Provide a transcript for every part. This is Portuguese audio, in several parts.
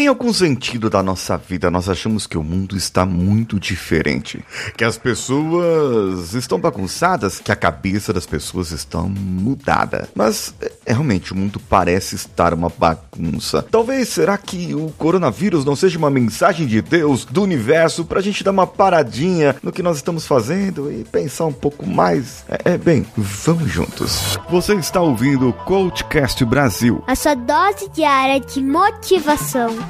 Em algum sentido da nossa vida, nós achamos que o mundo está muito diferente, que as pessoas estão bagunçadas, que a cabeça das pessoas está mudada. Mas é, realmente o mundo parece estar uma bagunça. Talvez será que o coronavírus não seja uma mensagem de Deus, do universo, para a gente dar uma paradinha no que nós estamos fazendo e pensar um pouco mais? É, é bem, vamos juntos. Você está ouvindo o Coachcast Brasil. A sua dose diária de motivação.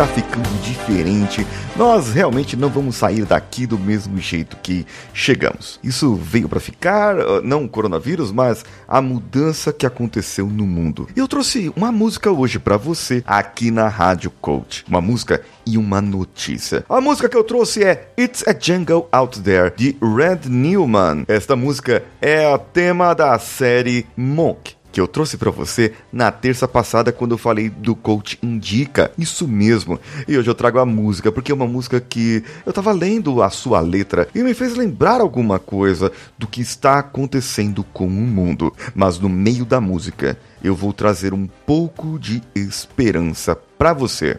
está ficando diferente. Nós realmente não vamos sair daqui do mesmo jeito que chegamos. Isso veio para ficar, ah, não o coronavírus, mas a mudança que aconteceu no mundo. Eu trouxe uma música hoje para você aqui na Rádio Coach. Uma música e uma notícia. A música que eu trouxe é It's a Jungle Out There de Red Newman. Esta música é o tema da série Monk que eu trouxe para você na terça passada quando eu falei do Coach Indica. Isso mesmo. E hoje eu trago a música, porque é uma música que eu tava lendo a sua letra e me fez lembrar alguma coisa do que está acontecendo com o mundo. Mas no meio da música, eu vou trazer um pouco de esperança para você.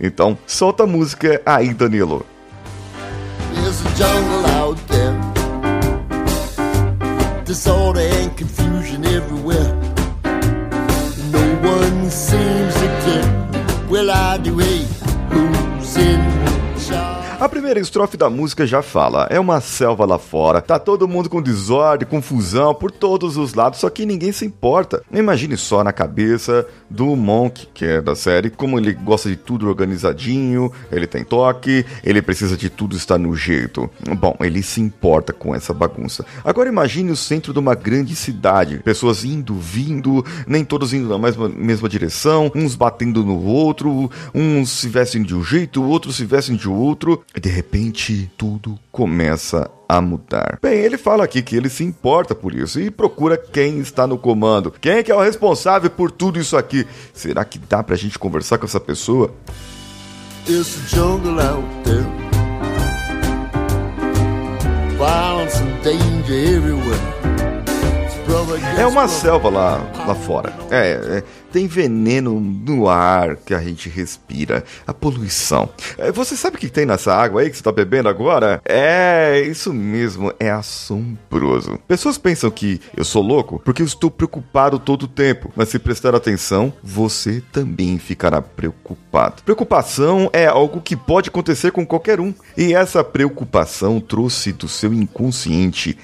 Então, solta a música aí, Danilo. There's a jungle out there. Disorder and confusion everywhere. seems to tip. Will I do it? Who's in? A primeira estrofe da música já fala: é uma selva lá fora, tá todo mundo com desordem, confusão por todos os lados, só que ninguém se importa. Imagine só na cabeça do Monk, que é da série, como ele gosta de tudo organizadinho, ele tem toque, ele precisa de tudo estar no jeito. Bom, ele se importa com essa bagunça. Agora imagine o centro de uma grande cidade, pessoas indo, vindo, nem todos indo na mesma, mesma direção, uns batendo no outro, uns se vestem de um jeito, outros se vestem de outro. De repente, tudo começa a mudar. Bem, ele fala aqui que ele se importa por isso e procura quem está no comando. Quem é que é o responsável por tudo isso aqui? Será que dá pra gente conversar com essa pessoa? It's jungle out there. Violence and danger everywhere. É uma selva lá, lá fora. É, é, tem veneno no ar que a gente respira. A poluição. É, você sabe o que tem nessa água aí que você tá bebendo agora? É, isso mesmo, é assombroso. Pessoas pensam que eu sou louco porque eu estou preocupado todo o tempo. Mas se prestar atenção, você também ficará preocupado. Preocupação é algo que pode acontecer com qualquer um. E essa preocupação trouxe do seu inconsciente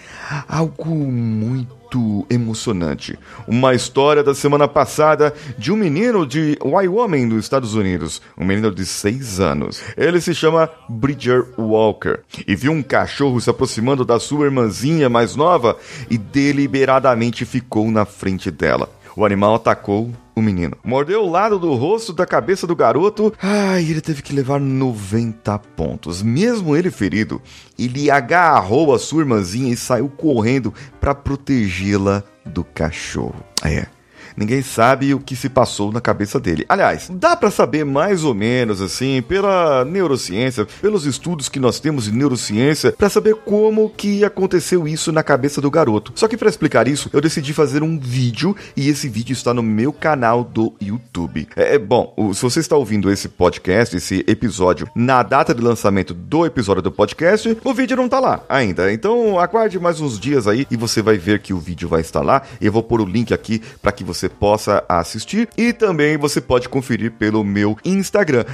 algo muito muito emocionante. Uma história da semana passada de um menino de Wyoming, nos Estados Unidos. Um menino de 6 anos. Ele se chama Bridger Walker e viu um cachorro se aproximando da sua irmãzinha mais nova e deliberadamente ficou na frente dela. O animal atacou o menino. Mordeu o lado do rosto da cabeça do garoto. Ai, ele teve que levar 90 pontos. Mesmo ele ferido, ele agarrou a sua irmãzinha e saiu correndo para protegê-la do cachorro. É. Ninguém sabe o que se passou na cabeça dele. Aliás, dá para saber mais ou menos assim pela neurociência, pelos estudos que nós temos de neurociência, para saber como que aconteceu isso na cabeça do garoto. Só que para explicar isso, eu decidi fazer um vídeo e esse vídeo está no meu canal do YouTube. É, é, bom, se você está ouvindo esse podcast, esse episódio na data de lançamento do episódio do podcast, o vídeo não tá lá ainda. Então aguarde mais uns dias aí e você vai ver que o vídeo vai estar lá. Eu vou pôr o link aqui para que você possa assistir e também você pode conferir pelo meu Instagram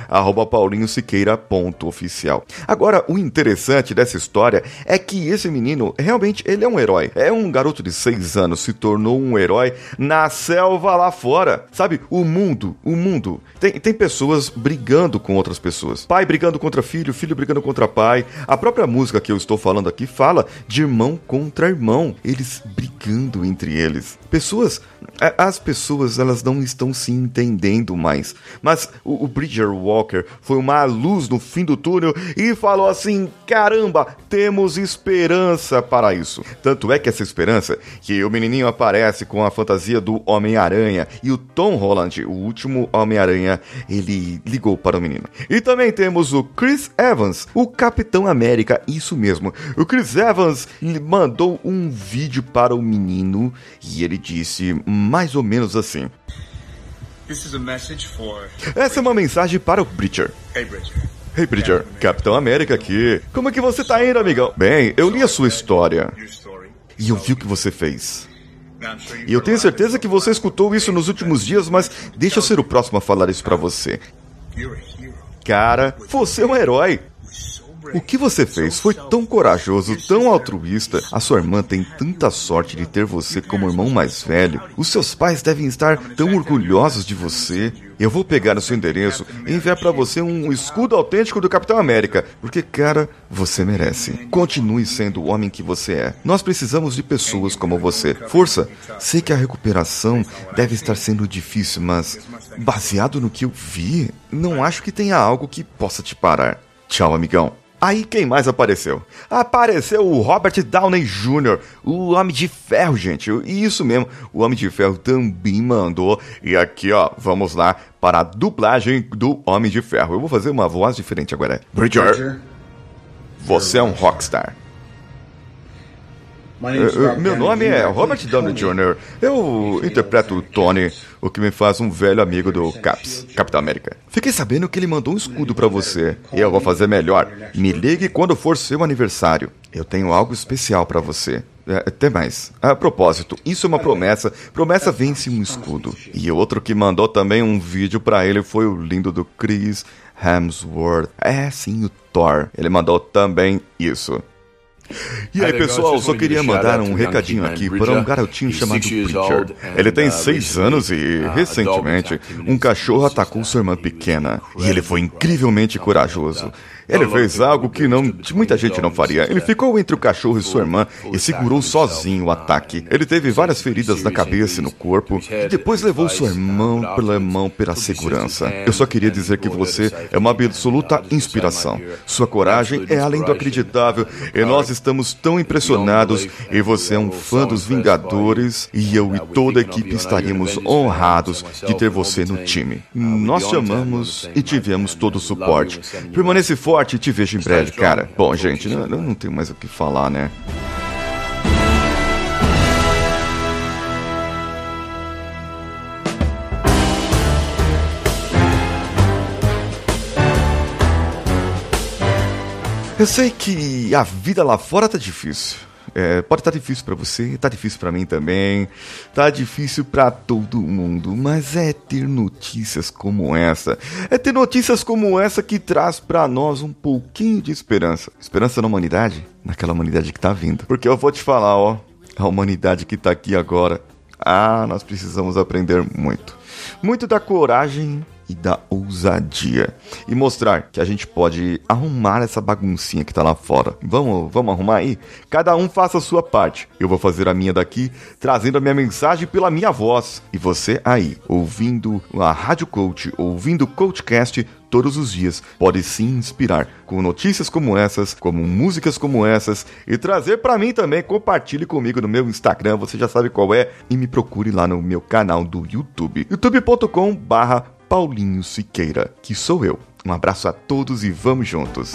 @paulinhosiqueira.oficial. Agora, o interessante dessa história é que esse menino realmente ele é um herói. É um garoto de 6 anos se tornou um herói na selva lá fora. Sabe, o mundo, o mundo tem, tem pessoas brigando com outras pessoas. Pai brigando contra filho, filho brigando contra pai. A própria música que eu estou falando aqui fala de irmão contra irmão, eles brigando entre eles. Pessoas as pessoas elas não estão se entendendo mais. Mas o, o Bridger Walker foi uma luz no fim do túnel e falou assim: caramba, temos esperança para isso. Tanto é que essa esperança que o menininho aparece com a fantasia do Homem-Aranha e o Tom Holland, o último Homem-Aranha, ele ligou para o menino. E também temos o Chris Evans, o Capitão América, isso mesmo. O Chris Evans mandou um vídeo para o menino e ele disse mais ou menos assim. Essa é uma mensagem para o Bridger. Hey, Bridger. Hey Bridger, Capitão América aqui. Como é que você tá indo, amigão? Bem, eu li a sua história e eu vi o que você fez. E eu tenho certeza que você escutou isso nos últimos dias, mas deixa eu ser o próximo a falar isso para você. Cara, você é um herói. O que você fez foi tão corajoso, tão altruísta. A sua irmã tem tanta sorte de ter você como irmão mais velho. Os seus pais devem estar tão orgulhosos de você. Eu vou pegar o seu endereço e enviar para você um escudo autêntico do Capitão América, porque, cara, você merece. Continue sendo o homem que você é. Nós precisamos de pessoas como você. Força! Sei que a recuperação deve estar sendo difícil, mas baseado no que eu vi, não acho que tenha algo que possa te parar. Tchau, amigão. Aí quem mais apareceu? Apareceu o Robert Downey Jr., o Homem de Ferro, gente. E isso mesmo, o Homem de Ferro também mandou. E aqui, ó, vamos lá para a dublagem do Homem de Ferro. Eu vou fazer uma voz diferente agora. Bridger, você é um rockstar. Uh, meu nome é Robert Downey Jr. Eu interpreto o Tony, o que me faz um velho amigo do Caps, Capitão América. Fiquei sabendo que ele mandou um escudo para você. E eu vou fazer melhor. Me ligue quando for seu aniversário. Eu tenho algo especial para você. É, até mais. A propósito, isso é uma promessa. Promessa vence um escudo. E outro que mandou também um vídeo para ele foi o lindo do Chris Hemsworth. É sim, o Thor. Ele mandou também isso. E aí, pessoal, só queria mandar um recadinho aqui para um garotinho chamado Richard. Ele tem seis anos e, recentemente, um cachorro atacou sua irmã pequena. E ele foi incrivelmente corajoso. Ele fez algo que não, muita gente não faria. Ele ficou entre o cachorro e sua irmã e segurou sozinho o ataque. Ele teve várias feridas na cabeça e no corpo e depois levou sua irmã pela mão pela segurança. Eu só queria dizer que você é uma absoluta inspiração. Sua coragem é além do acreditável e nós estamos tão impressionados e você é um fã dos Vingadores e eu e toda a equipe estaríamos honrados de ter você no time. Nós te amamos e tivemos todo o suporte. Permanece forte e te vejo em breve, cara. Bom, gente, eu não, não tenho mais o que falar, né? Eu sei que a vida lá fora tá difícil. É, pode estar tá difícil para você, tá difícil para mim também, tá difícil para todo mundo, mas é ter notícias como essa, é ter notícias como essa que traz para nós um pouquinho de esperança. Esperança na humanidade, naquela humanidade que tá vindo. Porque eu vou te falar, ó, a humanidade que tá aqui agora, ah, nós precisamos aprender muito. Muito da coragem e da ousadia. E mostrar que a gente pode arrumar essa baguncinha que tá lá fora. Vamos, vamos arrumar aí? Cada um faça a sua parte. Eu vou fazer a minha daqui, trazendo a minha mensagem pela minha voz. E você aí, ouvindo a Rádio Coach, ouvindo o Coachcast, todos os dias pode se inspirar com notícias como essas, como músicas como essas e trazer para mim também. Compartilhe comigo no meu Instagram, você já sabe qual é, e me procure lá no meu canal do YouTube, youtube.com/barra Paulinho Siqueira, que sou eu. Um abraço a todos e vamos juntos.